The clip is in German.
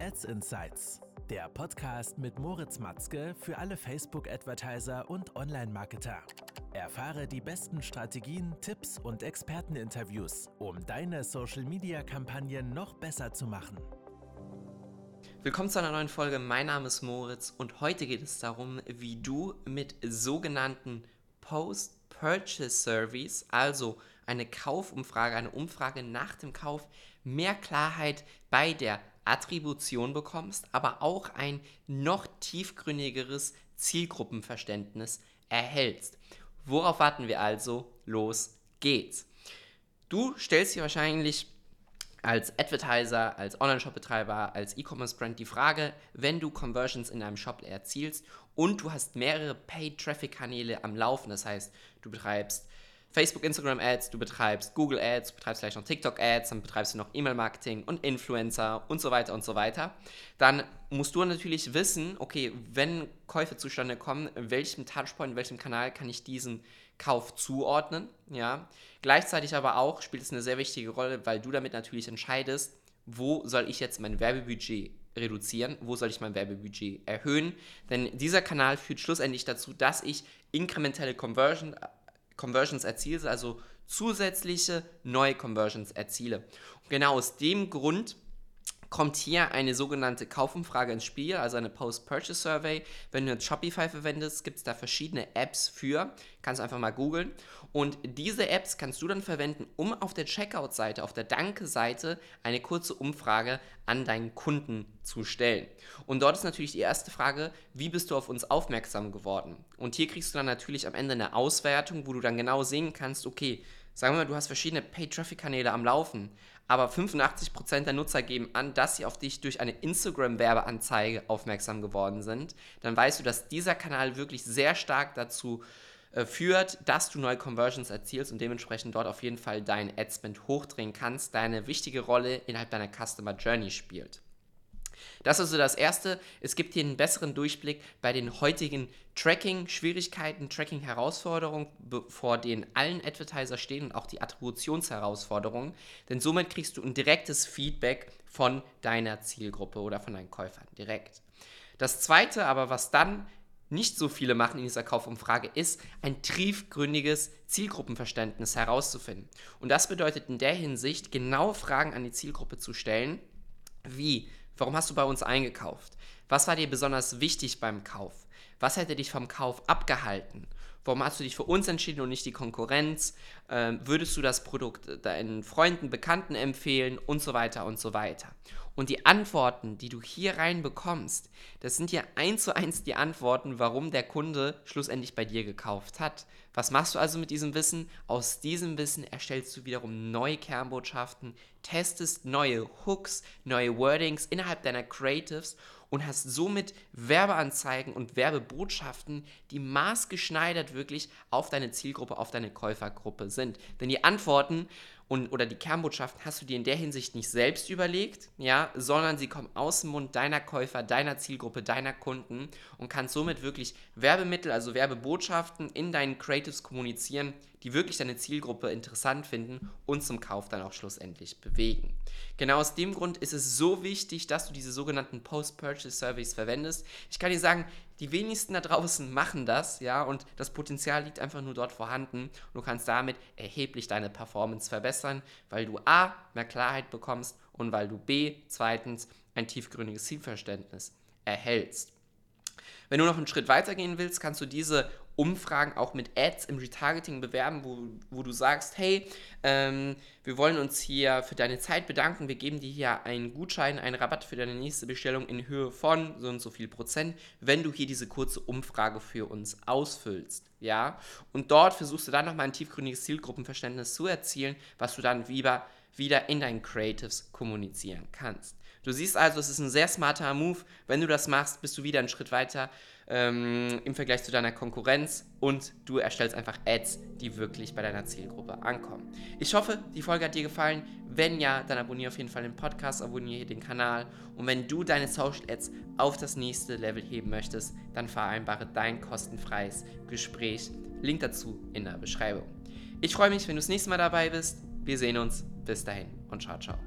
Ads Insights, der Podcast mit Moritz Matzke für alle Facebook-Advertiser und Online-Marketer. Erfahre die besten Strategien, Tipps und Experteninterviews, um deine Social-Media-Kampagnen noch besser zu machen. Willkommen zu einer neuen Folge. Mein Name ist Moritz und heute geht es darum, wie du mit sogenannten Post-Purchase Surveys, also eine Kaufumfrage, eine Umfrage nach dem Kauf, mehr Klarheit bei der Attribution bekommst, aber auch ein noch tiefgründigeres Zielgruppenverständnis erhältst. Worauf warten wir also? Los geht's. Du stellst dir wahrscheinlich als Advertiser, als Online-Shop-Betreiber, als E-Commerce-Brand die Frage, wenn du Conversions in deinem Shop erzielst und du hast mehrere Paid-Traffic-Kanäle am Laufen, das heißt, du betreibst Facebook, Instagram Ads, du betreibst Google Ads, du betreibst vielleicht noch TikTok Ads, dann betreibst du noch E-Mail-Marketing und Influencer und so weiter und so weiter. Dann musst du natürlich wissen, okay, wenn Käufe zustande kommen, in welchem Touchpoint, in welchem Kanal kann ich diesen Kauf zuordnen, ja. Gleichzeitig aber auch spielt es eine sehr wichtige Rolle, weil du damit natürlich entscheidest, wo soll ich jetzt mein Werbebudget reduzieren, wo soll ich mein Werbebudget erhöhen, denn dieser Kanal führt schlussendlich dazu, dass ich inkrementelle Conversion Conversions erziele, also zusätzliche neue Conversions erziele. Und genau aus dem Grund kommt hier eine sogenannte Kaufumfrage ins Spiel, also eine Post-Purchase Survey. Wenn du jetzt Shopify verwendest, gibt es da verschiedene Apps für. Kannst einfach mal googeln. Und diese Apps kannst du dann verwenden, um auf der Checkout-Seite, auf der Danke-Seite eine kurze Umfrage an deinen Kunden zu stellen. Und dort ist natürlich die erste Frage, wie bist du auf uns aufmerksam geworden? Und hier kriegst du dann natürlich am Ende eine Auswertung, wo du dann genau sehen kannst, okay, sagen wir mal, du hast verschiedene Paid-Traffic-Kanäle am Laufen, aber 85% der Nutzer geben an, dass sie auf dich durch eine Instagram-Werbeanzeige aufmerksam geworden sind, dann weißt du, dass dieser Kanal wirklich sehr stark dazu äh, führt, dass du neue Conversions erzielst und dementsprechend dort auf jeden Fall deinen Adspend hochdrehen kannst, deine wichtige Rolle innerhalb deiner Customer Journey spielt. Das ist also das Erste. Es gibt hier einen besseren Durchblick bei den heutigen Tracking-Schwierigkeiten, Tracking-Herausforderungen, vor denen allen Advertiser stehen und auch die Attributionsherausforderungen. Denn somit kriegst du ein direktes Feedback von deiner Zielgruppe oder von deinen Käufern direkt. Das Zweite aber, was dann nicht so viele machen in dieser Kaufumfrage, ist ein tiefgründiges Zielgruppenverständnis herauszufinden. Und das bedeutet in der Hinsicht, genau Fragen an die Zielgruppe zu stellen, wie Warum hast du bei uns eingekauft? Was war dir besonders wichtig beim Kauf? Was hätte dich vom Kauf abgehalten? Warum hast du dich für uns entschieden und nicht die Konkurrenz? Ähm, würdest du das Produkt deinen Freunden, Bekannten empfehlen und so weiter und so weiter? Und die Antworten, die du hier rein bekommst, das sind ja eins zu eins die Antworten, warum der Kunde schlussendlich bei dir gekauft hat. Was machst du also mit diesem Wissen? Aus diesem Wissen erstellst du wiederum neue Kernbotschaften, testest neue Hooks, neue Wordings innerhalb deiner Creatives und hast somit Werbeanzeigen und Werbebotschaften, die maßgeschneidert wirklich auf deine Zielgruppe, auf deine Käufergruppe sind. Denn die Antworten und, oder die Kernbotschaften hast du dir in der Hinsicht nicht selbst überlegt, ja, sondern sie kommen aus dem Mund deiner Käufer, deiner Zielgruppe, deiner Kunden und kannst somit wirklich Werbemittel, also Werbebotschaften in deinen Creatives kommunizieren, die wirklich deine Zielgruppe interessant finden und zum Kauf dann auch schlussendlich bewegen. Genau aus dem Grund ist es so wichtig, dass du diese sogenannten Post-Purchase Surveys verwendest. Ich kann dir sagen, die wenigsten da draußen machen das, ja, und das Potenzial liegt einfach nur dort vorhanden. Du kannst damit erheblich deine Performance verbessern, weil du A, mehr Klarheit bekommst und weil du B, zweitens, ein tiefgründiges Zielverständnis erhältst. Wenn du noch einen Schritt weiter gehen willst, kannst du diese Umfragen auch mit Ads im Retargeting bewerben, wo, wo du sagst, hey, ähm, wir wollen uns hier für deine Zeit bedanken, wir geben dir hier einen Gutschein, einen Rabatt für deine nächste Bestellung in Höhe von so und so viel Prozent, wenn du hier diese kurze Umfrage für uns ausfüllst. Ja, und dort versuchst du dann nochmal ein tiefgründiges Zielgruppenverständnis zu erzielen, was du dann wieder, wieder in deinen Creatives kommunizieren kannst. Du siehst also, es ist ein sehr smarter Move. Wenn du das machst, bist du wieder einen Schritt weiter ähm, im Vergleich zu deiner Konkurrenz und du erstellst einfach Ads, die wirklich bei deiner Zielgruppe ankommen. Ich hoffe, die Folge hat dir gefallen. Wenn ja, dann abonniere auf jeden Fall den Podcast, abonniere den Kanal und wenn du deine Social Ads auf das nächste Level heben möchtest, dann vereinbare dein kostenfreies Gespräch. Link dazu in der Beschreibung. Ich freue mich, wenn du das nächste Mal dabei bist. Wir sehen uns. Bis dahin und ciao, ciao.